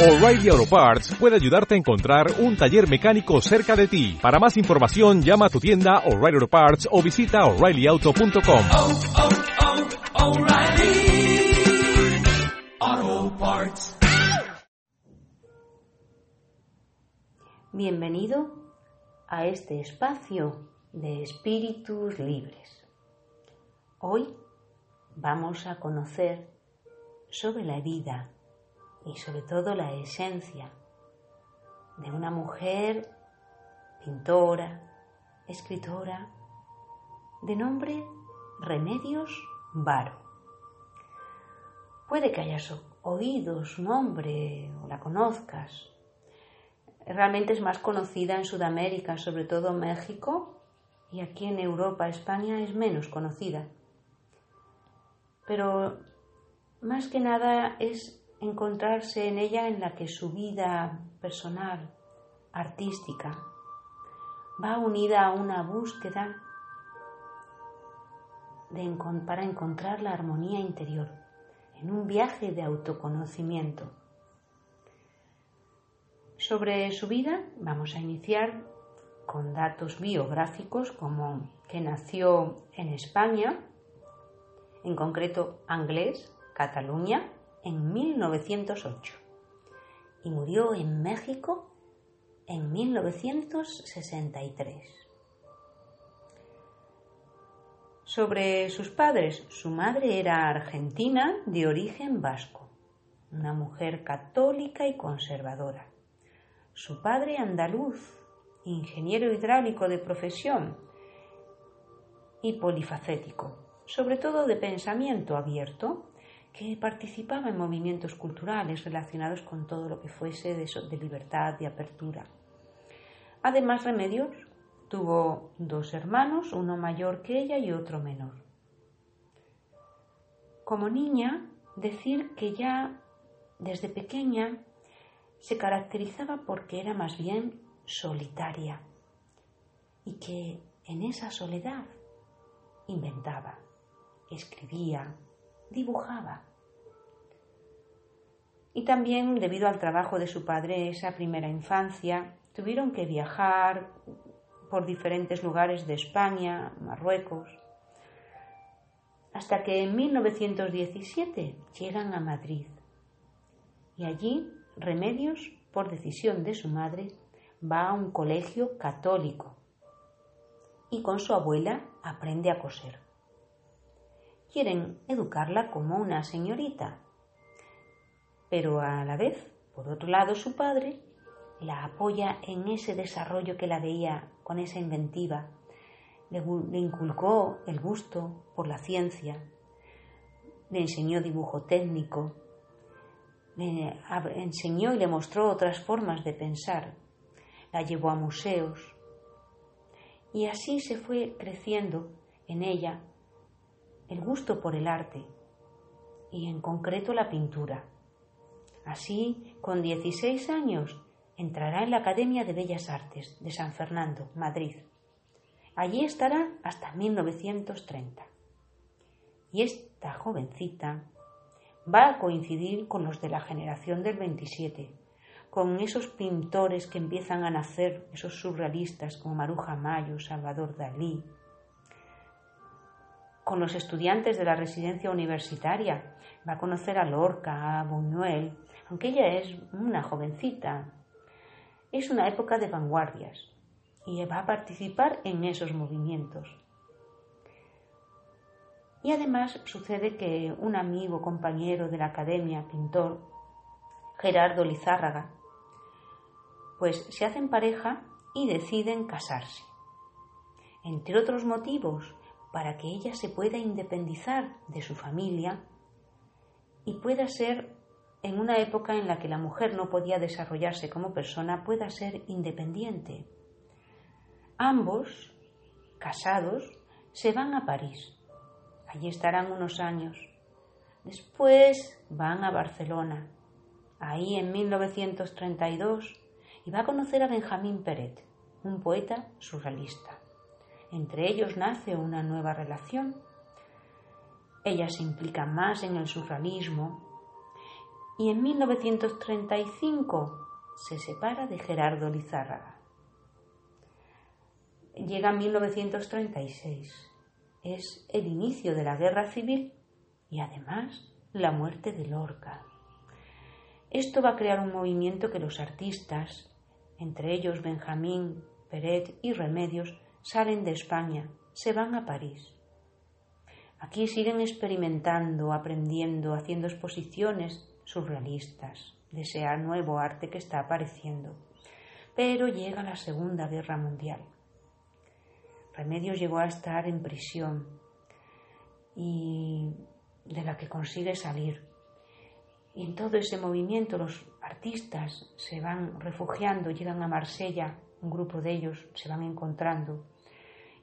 O'Reilly Auto Parts puede ayudarte a encontrar un taller mecánico cerca de ti. Para más información, llama a tu tienda O'Reilly Auto Parts o visita oreillyauto.com. oh, oh, Parts. Bienvenido a este espacio de espíritus libres. Hoy vamos a conocer sobre la vida y sobre todo la esencia de una mujer pintora, escritora, de nombre Remedios Varo. Puede que hayas oído su nombre o la conozcas. Realmente es más conocida en Sudamérica, sobre todo México, y aquí en Europa, España es menos conocida. Pero más que nada es encontrarse en ella en la que su vida personal, artística, va unida a una búsqueda de, para encontrar la armonía interior, en un viaje de autoconocimiento. Sobre su vida vamos a iniciar con datos biográficos como que nació en España, en concreto Anglés, Cataluña, en 1908 y murió en México en 1963. Sobre sus padres, su madre era argentina de origen vasco, una mujer católica y conservadora. Su padre andaluz, ingeniero hidráulico de profesión y polifacético, sobre todo de pensamiento abierto, que participaba en movimientos culturales relacionados con todo lo que fuese de, de libertad y apertura. Además, Remedios tuvo dos hermanos, uno mayor que ella y otro menor. Como niña, decir que ya desde pequeña se caracterizaba porque era más bien solitaria y que en esa soledad inventaba, escribía, dibujaba. Y también, debido al trabajo de su padre, esa primera infancia, tuvieron que viajar por diferentes lugares de España, Marruecos, hasta que en 1917 llegan a Madrid. Y allí, Remedios, por decisión de su madre, va a un colegio católico y con su abuela aprende a coser quieren educarla como una señorita. Pero a la vez, por otro lado, su padre la apoya en ese desarrollo que la veía con esa inventiva. Le, inculcó el gusto por la ciencia, le enseñó dibujo técnico, le enseñó y le mostró otras formas de pensar, la llevó a museos y así se fue creciendo en ella el gusto por el arte y en concreto la pintura. Así, con 16 años, entrará en la Academia de Bellas Artes de San Fernando, Madrid. Allí estará hasta 1930. Y esta jovencita va a coincidir con los de la generación del 27, con esos pintores que empiezan a nacer, esos surrealistas como Maruja Mayo, Salvador Dalí, con los estudiantes de la residencia universitaria. Va a conocer a Lorca, a Buñuel, aunque ella es una jovencita. Es una época de vanguardias y va a participar en esos movimientos. Y además sucede que un amigo, compañero de la academia, pintor, Gerardo Lizárraga, pues se hacen pareja y deciden casarse. Entre otros motivos, para que ella se pueda independizar de su familia y pueda ser, en una época en la que la mujer no podía desarrollarse como persona, pueda ser independiente. Ambos, casados, se van a París. Allí estarán unos años. Después van a Barcelona, ahí en 1932, y va a conocer a Benjamín Peret, un poeta surrealista. Entre ellos nace una nueva relación. Ella se implica más en el surrealismo y en 1935 se separa de Gerardo Lizárraga. Llega 1936. Es el inicio de la guerra civil y además la muerte de Lorca. Esto va a crear un movimiento que los artistas, entre ellos Benjamín, Peret y Remedios, salen de España, se van a París. Aquí siguen experimentando, aprendiendo, haciendo exposiciones surrealistas de nuevo arte que está apareciendo. Pero llega la Segunda Guerra Mundial. Remedios llegó a estar en prisión y de la que consigue salir. Y en todo ese movimiento los artistas se van refugiando, llegan a Marsella, un grupo de ellos se van encontrando.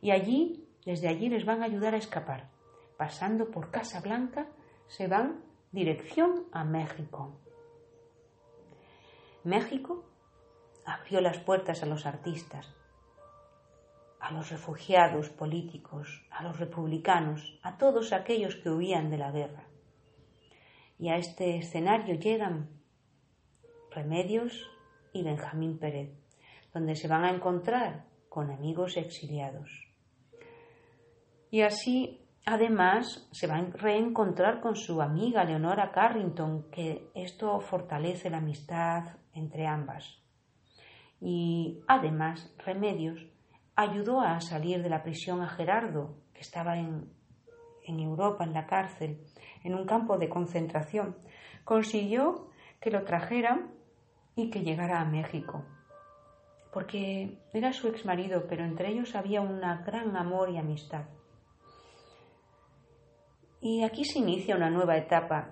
Y allí, desde allí les van a ayudar a escapar. Pasando por Casa Blanca, se van dirección a México. México abrió las puertas a los artistas, a los refugiados políticos, a los republicanos, a todos aquellos que huían de la guerra. Y a este escenario llegan Remedios y Benjamín Pérez, donde se van a encontrar con amigos exiliados. Y así, además, se va a reencontrar con su amiga Leonora Carrington, que esto fortalece la amistad entre ambas. Y además, Remedios ayudó a salir de la prisión a Gerardo, que estaba en, Europa, en la cárcel, en un campo de concentración. Consiguió que lo trajeran y que llegara a México, porque era su ex marido, pero entre ellos había un gran amor y amistad. Y aquí se inicia una nueva etapa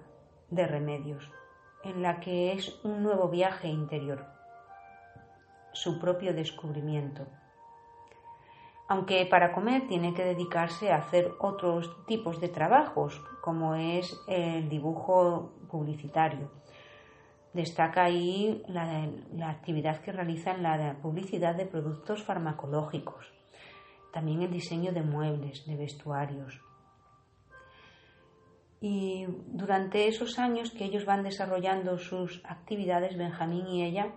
de remedios, en la que es un nuevo viaje interior, su propio descubrimiento aunque para comer tiene que dedicarse a hacer otros tipos de trabajos, como es el dibujo publicitario. Destaca ahí la, actividad que realiza en la publicidad de productos farmacológicos, también el diseño de muebles, de vestuarios. Y durante esos años que ellos van desarrollando sus actividades, Benjamín y ella,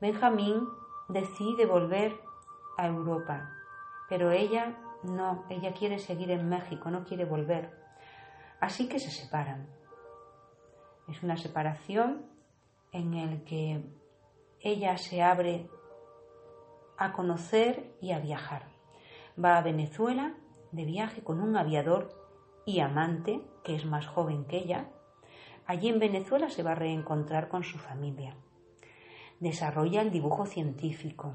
Benjamín decide volver a Europa pero ella no, ella quiere seguir en México, no quiere volver. Así que se separan. Es una separación en el que ella se abre a conocer y a viajar. Va a Venezuela de viaje con un aviador y amante, que es más joven que ella. Allí en Venezuela se va a reencontrar con su familia. Desarrolla el dibujo científico,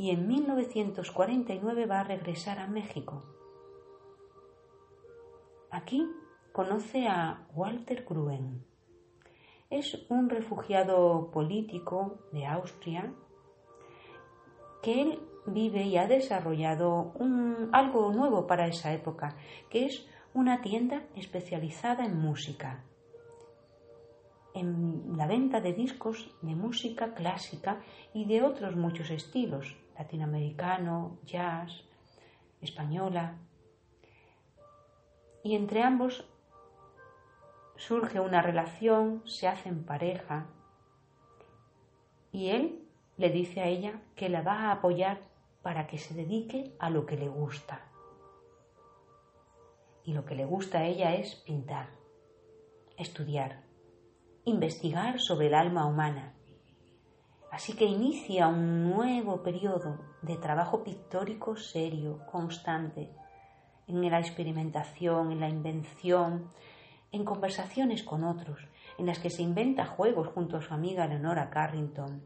y en 1949 va a regresar a México. Aquí conoce a Walter Gruen. Es un refugiado político de Austria que él vive y ha desarrollado algo nuevo para esa época, que es una tienda especializada en música, en la venta de discos de música clásica y de otros muchos estilos, latinoamericano, jazz, española. Y entre ambos surge una relación, se hacen pareja y él le dice a ella que la va a apoyar para que se dedique a lo que le gusta. Y lo que le gusta a ella es pintar, estudiar, investigar sobre el alma humana Así que inicia un nuevo periodo de trabajo pictórico serio, constante, en la experimentación, en la invención, en conversaciones con otros, en las que se inventa juegos junto a su amiga Leonora Carrington.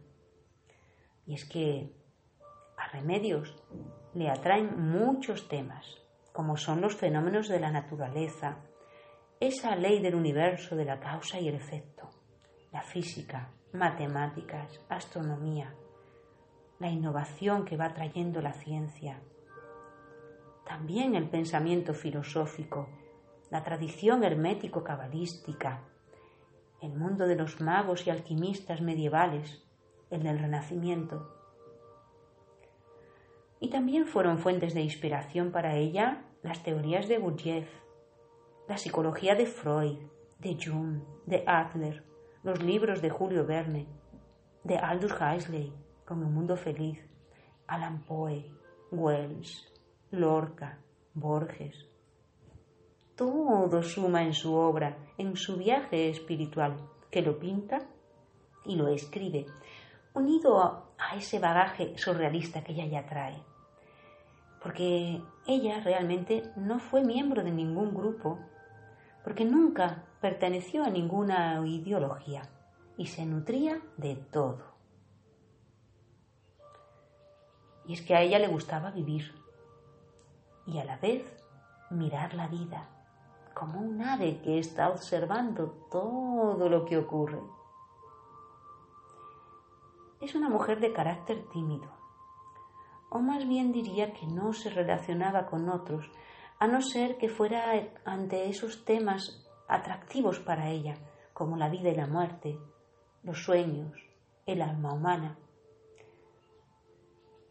Y es que a Remedios le atraen muchos temas, como son los fenómenos de la naturaleza, esa ley del universo de la causa y el efecto, la física, matemáticas, astronomía, la innovación que va trayendo la ciencia, también el pensamiento filosófico, la tradición hermético-cabalística, el mundo de los magos y alquimistas medievales, el del Renacimiento. Y también fueron fuentes de inspiración para ella las teorías de Gurdjieff, la psicología de Freud, de Jung, de Adler, los libros de Julio Verne, de Aldous Huxley, con Un Mundo Feliz, Alan Poe, Wells, Lorca, Borges. Todo suma en su obra, en su viaje espiritual, que lo pinta y lo escribe, unido a ese bagaje surrealista que ella ya trae. Porque ella realmente no fue miembro de ningún grupo, porque nunca perteneció a ninguna ideología y se nutría de todo. Y es que a ella le gustaba vivir y a la vez mirar la vida como un ave que está observando todo lo que ocurre. Es una mujer de carácter tímido, o más bien diría que no se relacionaba con otros, a no ser que fuera ante esos temas atractivos para ella, como la vida y la muerte, los sueños, el alma humana.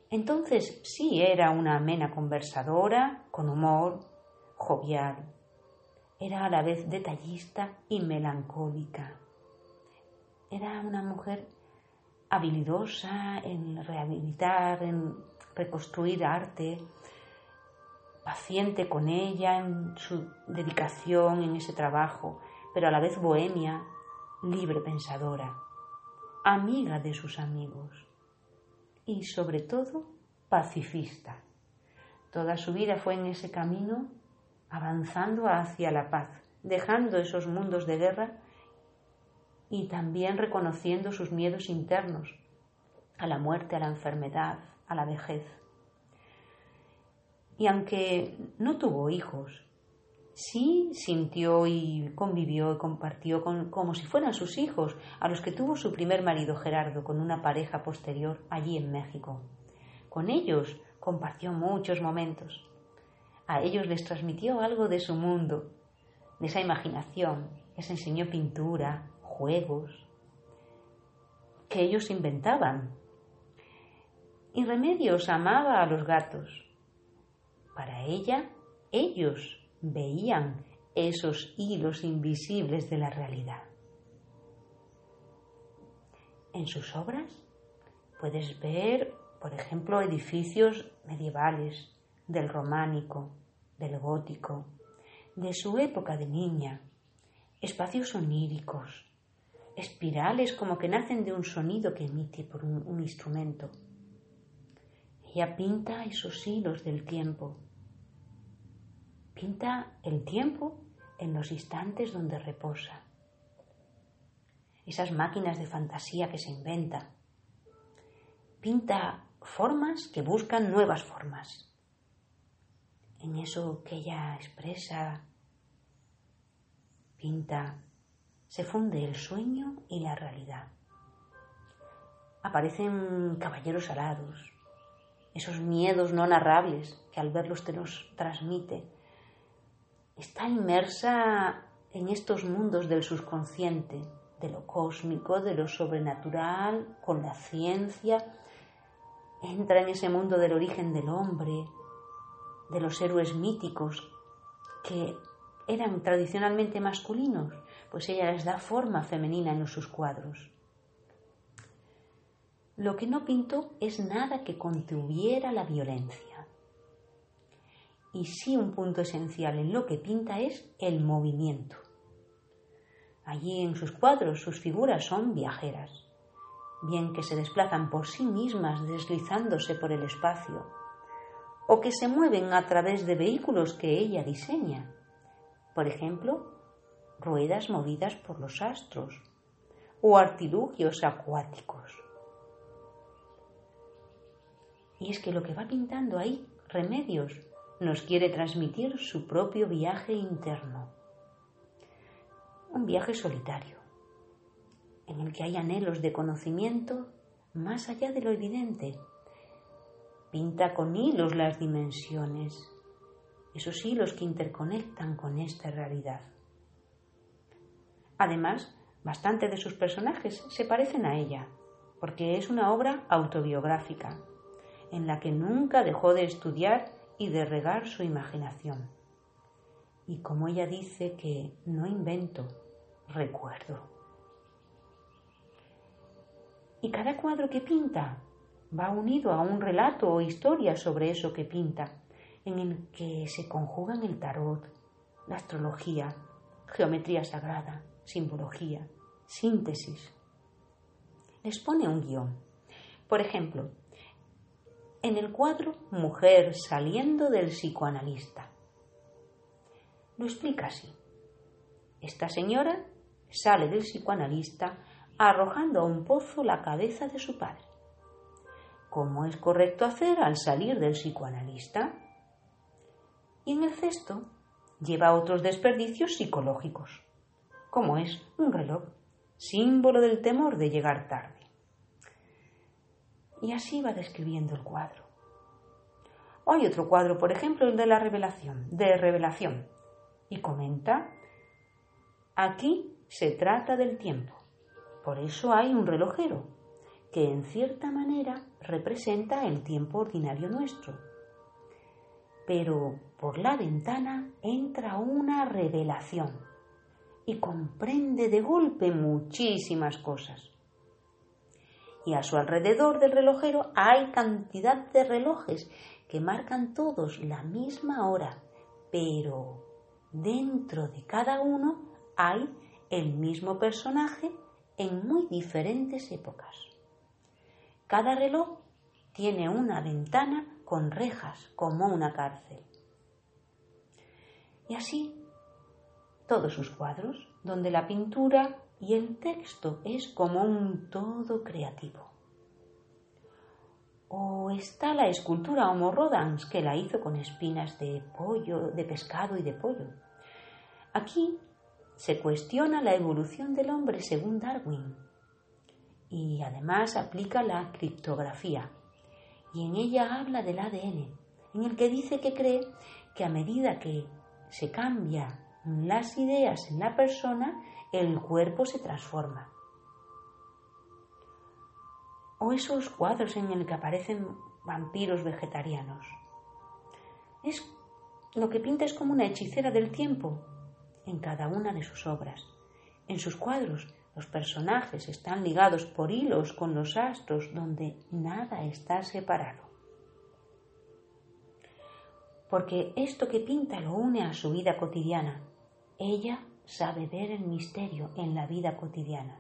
Entonces sí era una amena conversadora, con humor, jovial. Era a la vez detallista y melancólica. Era una mujer habilidosa en rehabilitar, en reconstruir arte, paciente con ella en su dedicación en ese trabajo, pero a la vez bohemia, libre pensadora, amiga de sus amigos y sobre todo pacifista. Toda su vida fue en ese camino avanzando hacia la paz, dejando esos mundos de guerra y también reconociendo sus miedos internos a la muerte, a la enfermedad, a la vejez. Y aunque no tuvo hijos, sí sintió y convivió y compartió con, como si fueran sus hijos, a los que tuvo su primer marido Gerardo con una pareja posterior allí en México. Con ellos compartió muchos momentos. A ellos les transmitió algo de su mundo, de esa imaginación, les enseñó pintura, juegos, que ellos inventaban. Y Remedios amaba a los gatos. Para ella, ellos veían esos hilos invisibles de la realidad. En sus obras puedes ver, por ejemplo, edificios medievales, del románico, del gótico, de su época de niña, espacios oníricos, espirales como que nacen de un sonido que emite por un, instrumento. Ella pinta esos hilos del tiempo, Pinta el tiempo en los instantes donde reposa. Esas máquinas de fantasía que se inventa. Pinta formas que buscan nuevas formas. En eso que ella expresa, pinta, se funde el sueño y la realidad. Aparecen caballeros alados, esos miedos no narrables que al verlos te los transmite. Está inmersa en estos mundos del subconsciente, de lo cósmico, de lo sobrenatural, con la ciencia, entra en ese mundo del origen del hombre, de los héroes míticos que eran tradicionalmente masculinos, pues ella les da forma femenina en sus cuadros. Lo que no pintó es nada que contuviera la violencia y sí un punto esencial en lo que pinta es el movimiento. Allí en sus cuadros sus figuras son viajeras, bien que se desplazan por sí mismas deslizándose por el espacio, o que se mueven a través de vehículos que ella diseña, por ejemplo, ruedas movidas por los astros o artilugios acuáticos. Y es que lo que va pintando ahí, remedios, nos quiere transmitir su propio viaje interno. Un viaje solitario, en el que hay anhelos de conocimiento más allá de lo evidente. Pinta con hilos las dimensiones, esos hilos que interconectan con esta realidad. Además, bastante de sus personajes se parecen a ella, porque es una obra autobiográfica, en la que nunca dejó de estudiar y de regar su imaginación. Y como ella dice que no invento, recuerdo. Y cada cuadro que pinta va unido a un relato o historia sobre eso que pinta, en el que se conjugan el tarot, la astrología, geometría sagrada, simbología, síntesis. Les pone un guion. Por ejemplo, en el cuadro Mujer saliendo del psicoanalista. Lo explica así. Esta señora sale del psicoanalista arrojando a un pozo la cabeza de su padre. ¿Cómo es correcto hacer al salir del psicoanalista? Y en el cesto lleva otros desperdicios psicológicos, como es un reloj, símbolo del temor de llegar tarde. Y así va describiendo el cuadro. Hay otro cuadro, por ejemplo, el de la revelación, de revelación, y comenta, aquí se trata del tiempo. Por eso hay un relojero, que en cierta manera representa el tiempo ordinario nuestro. Pero por la ventana entra una revelación y comprende de golpe muchísimas cosas. Y a su alrededor del relojero hay cantidad de relojes que marcan todos la misma hora, pero dentro de cada uno hay el mismo personaje en muy diferentes épocas. Cada reloj tiene una ventana con rejas como una cárcel. Y así todos sus cuadros, donde la pintura y el texto es como un todo creativo. O está la escultura Homo Rodans que la hizo con espinas de pollo, de pescado y de pollo. Aquí se cuestiona la evolución del hombre según Darwin y además aplica la criptografía y en ella habla del ADN, en el que dice que cree que a medida que se cambia las ideas en la persona, el cuerpo se transforma. O esos cuadros en el que aparecen vampiros vegetarianos. Es lo que pinta es como una hechicera del tiempo en cada una de sus obras. En sus cuadros los personajes están ligados por hilos con los astros donde nada está separado. Porque esto que pinta lo une a su vida cotidiana. Ella sabe ver el misterio en la vida cotidiana.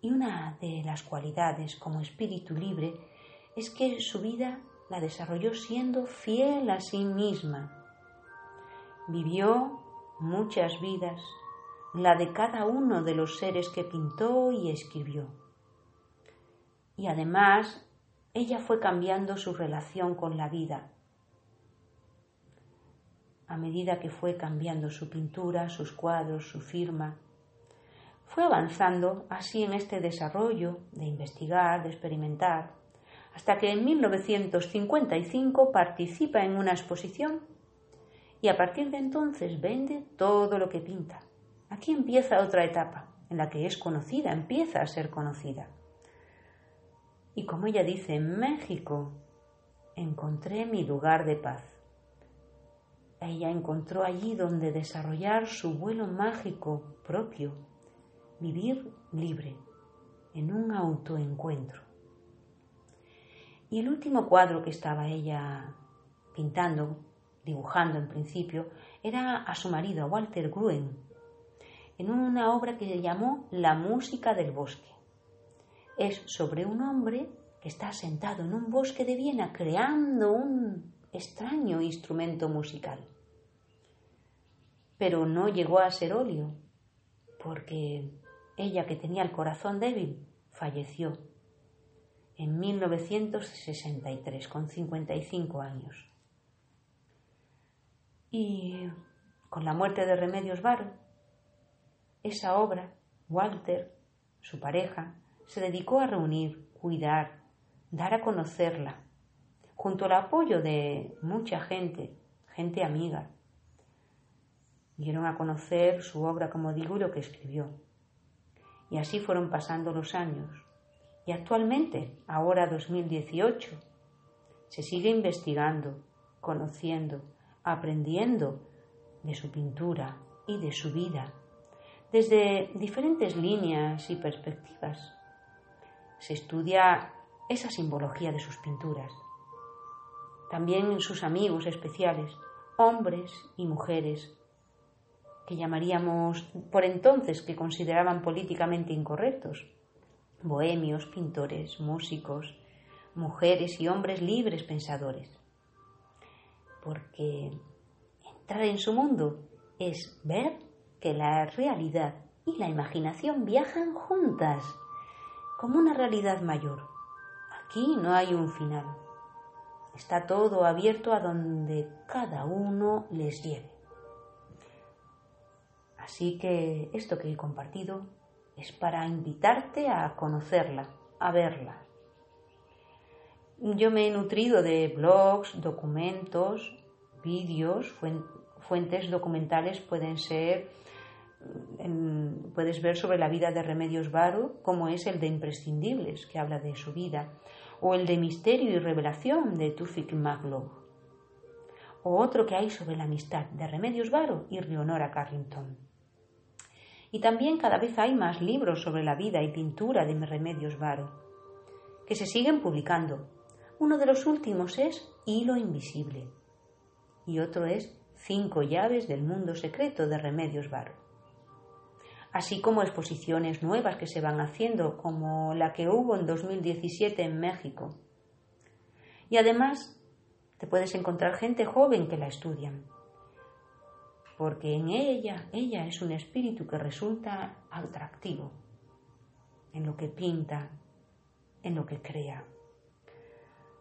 Y una de las cualidades como espíritu libre es que su vida la desarrolló siendo fiel a sí misma. Vivió muchas vidas la de cada uno de los seres que pintó y escribió. Y además, ella fue cambiando su relación con la vida. A medida que fue cambiando su pintura, sus cuadros, su firma, fue avanzando así en este desarrollo de investigar, de experimentar, hasta que en 1955 participa en una exposición y a partir de entonces vende todo lo que pinta. Aquí empieza otra etapa en la que es conocida, empieza a ser conocida. Y como ella dice, en México encontré mi lugar de paz. Ella encontró allí donde desarrollar su vuelo mágico propio, vivir libre, en un autoencuentro. Y el último cuadro que estaba ella pintando, dibujando en principio, era a su marido, a Walter Gruen, en una obra que se llamó La música del bosque. Es sobre un hombre que está sentado en un bosque de Viena creando un extraño instrumento musical. Pero no llegó a ser óleo, porque ella que tenía el corazón débil falleció en 1963 con 55 años. Y con la muerte de Remedios Varo, esa obra, Walter, su pareja, se dedicó a reunir, cuidar, dar a conocerla, junto al apoyo de mucha gente, gente amiga. Dieron a conocer su obra, como digo, lo que escribió. Y así fueron pasando los años. Y actualmente, ahora 2018, se sigue investigando, conociendo, aprendiendo de su pintura y de su vida desde diferentes líneas y perspectivas. se estudia esa simbología de sus pinturas. También sus amigos especiales, hombres y mujeres, que llamaríamos por entonces que consideraban políticamente incorrectos, bohemios, pintores, músicos, mujeres y hombres libres pensadores. Porque entrar en su mundo es ver que la realidad y la imaginación viajan juntas, como una realidad mayor. Aquí no hay un final. Está todo abierto a donde cada uno les lleve. Así que esto que he compartido es para invitarte a conocerla, a verla. Yo me he nutrido de blogs, documentos, vídeos, fuentes documentales pueden ser, puedes ver sobre la vida de Remedios Varo, como es el de Imprescindibles, que habla de su vida, o el de Misterio y Revelación de Tufik Maglow, o otro que hay sobre la amistad de Remedios Varo y Leonora Carrington. Y también cada vez hay más libros sobre la vida y pintura de Remedios Varo, que se siguen publicando. Uno de los últimos es Hilo Invisible y otro es Cinco llaves del mundo secreto de Remedios Varo. Así como exposiciones nuevas que se van haciendo, como la que hubo en 2017 en México. Y además te puedes encontrar gente joven que la estudian porque en ella, ella es un espíritu que resulta atractivo en lo que pinta, en lo que crea.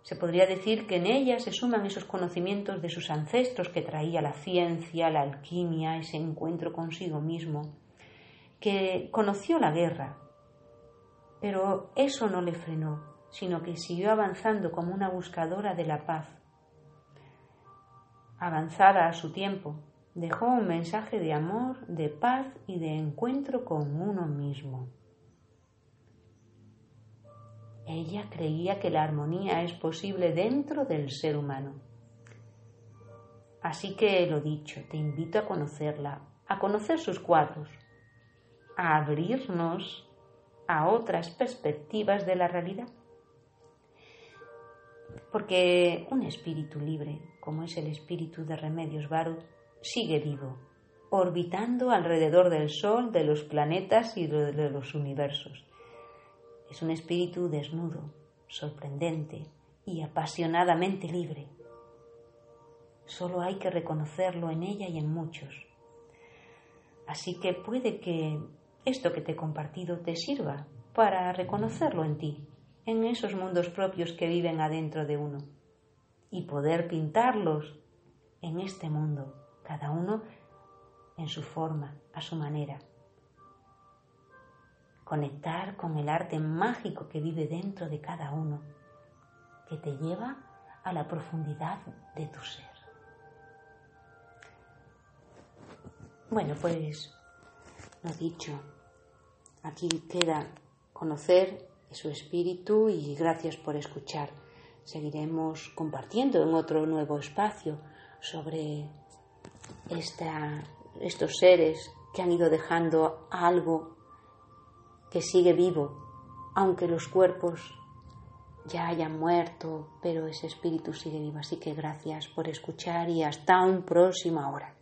Se podría decir que en ella se suman esos conocimientos de sus ancestros que traía la ciencia, la alquimia, ese encuentro consigo mismo, que conoció la guerra, pero eso no le frenó, sino que siguió avanzando como una buscadora de la paz, avanzada a su tiempo, dejó un mensaje de amor, de paz y de encuentro con uno mismo. Ella creía que la armonía es posible dentro del ser humano. Así que lo dicho, te invito a conocerla, a conocer sus cuadros, a abrirnos a otras perspectivas de la realidad. Porque un espíritu libre, como es el espíritu de Remedios Baruch, sigue vivo, orbitando alrededor del Sol, de los planetas y de los universos. Es un espíritu desnudo, sorprendente y apasionadamente libre. Solo hay que reconocerlo en ella y en muchos. Así que puede que esto que te he compartido te sirva para reconocerlo en ti, en esos mundos propios que viven adentro de uno, y poder pintarlos en este mundo cada uno en su forma, a su manera. Conectar con el arte mágico que vive dentro de cada uno, que te lleva a la profundidad de tu ser. Bueno, pues lo dicho, aquí queda conocer su espíritu y gracias por escuchar. Seguiremos compartiendo en otro nuevo espacio sobre estos seres que han ido dejando algo que sigue vivo, aunque los cuerpos ya hayan muerto, pero ese espíritu sigue vivo. Así que gracias por escuchar y hasta un próxima hora.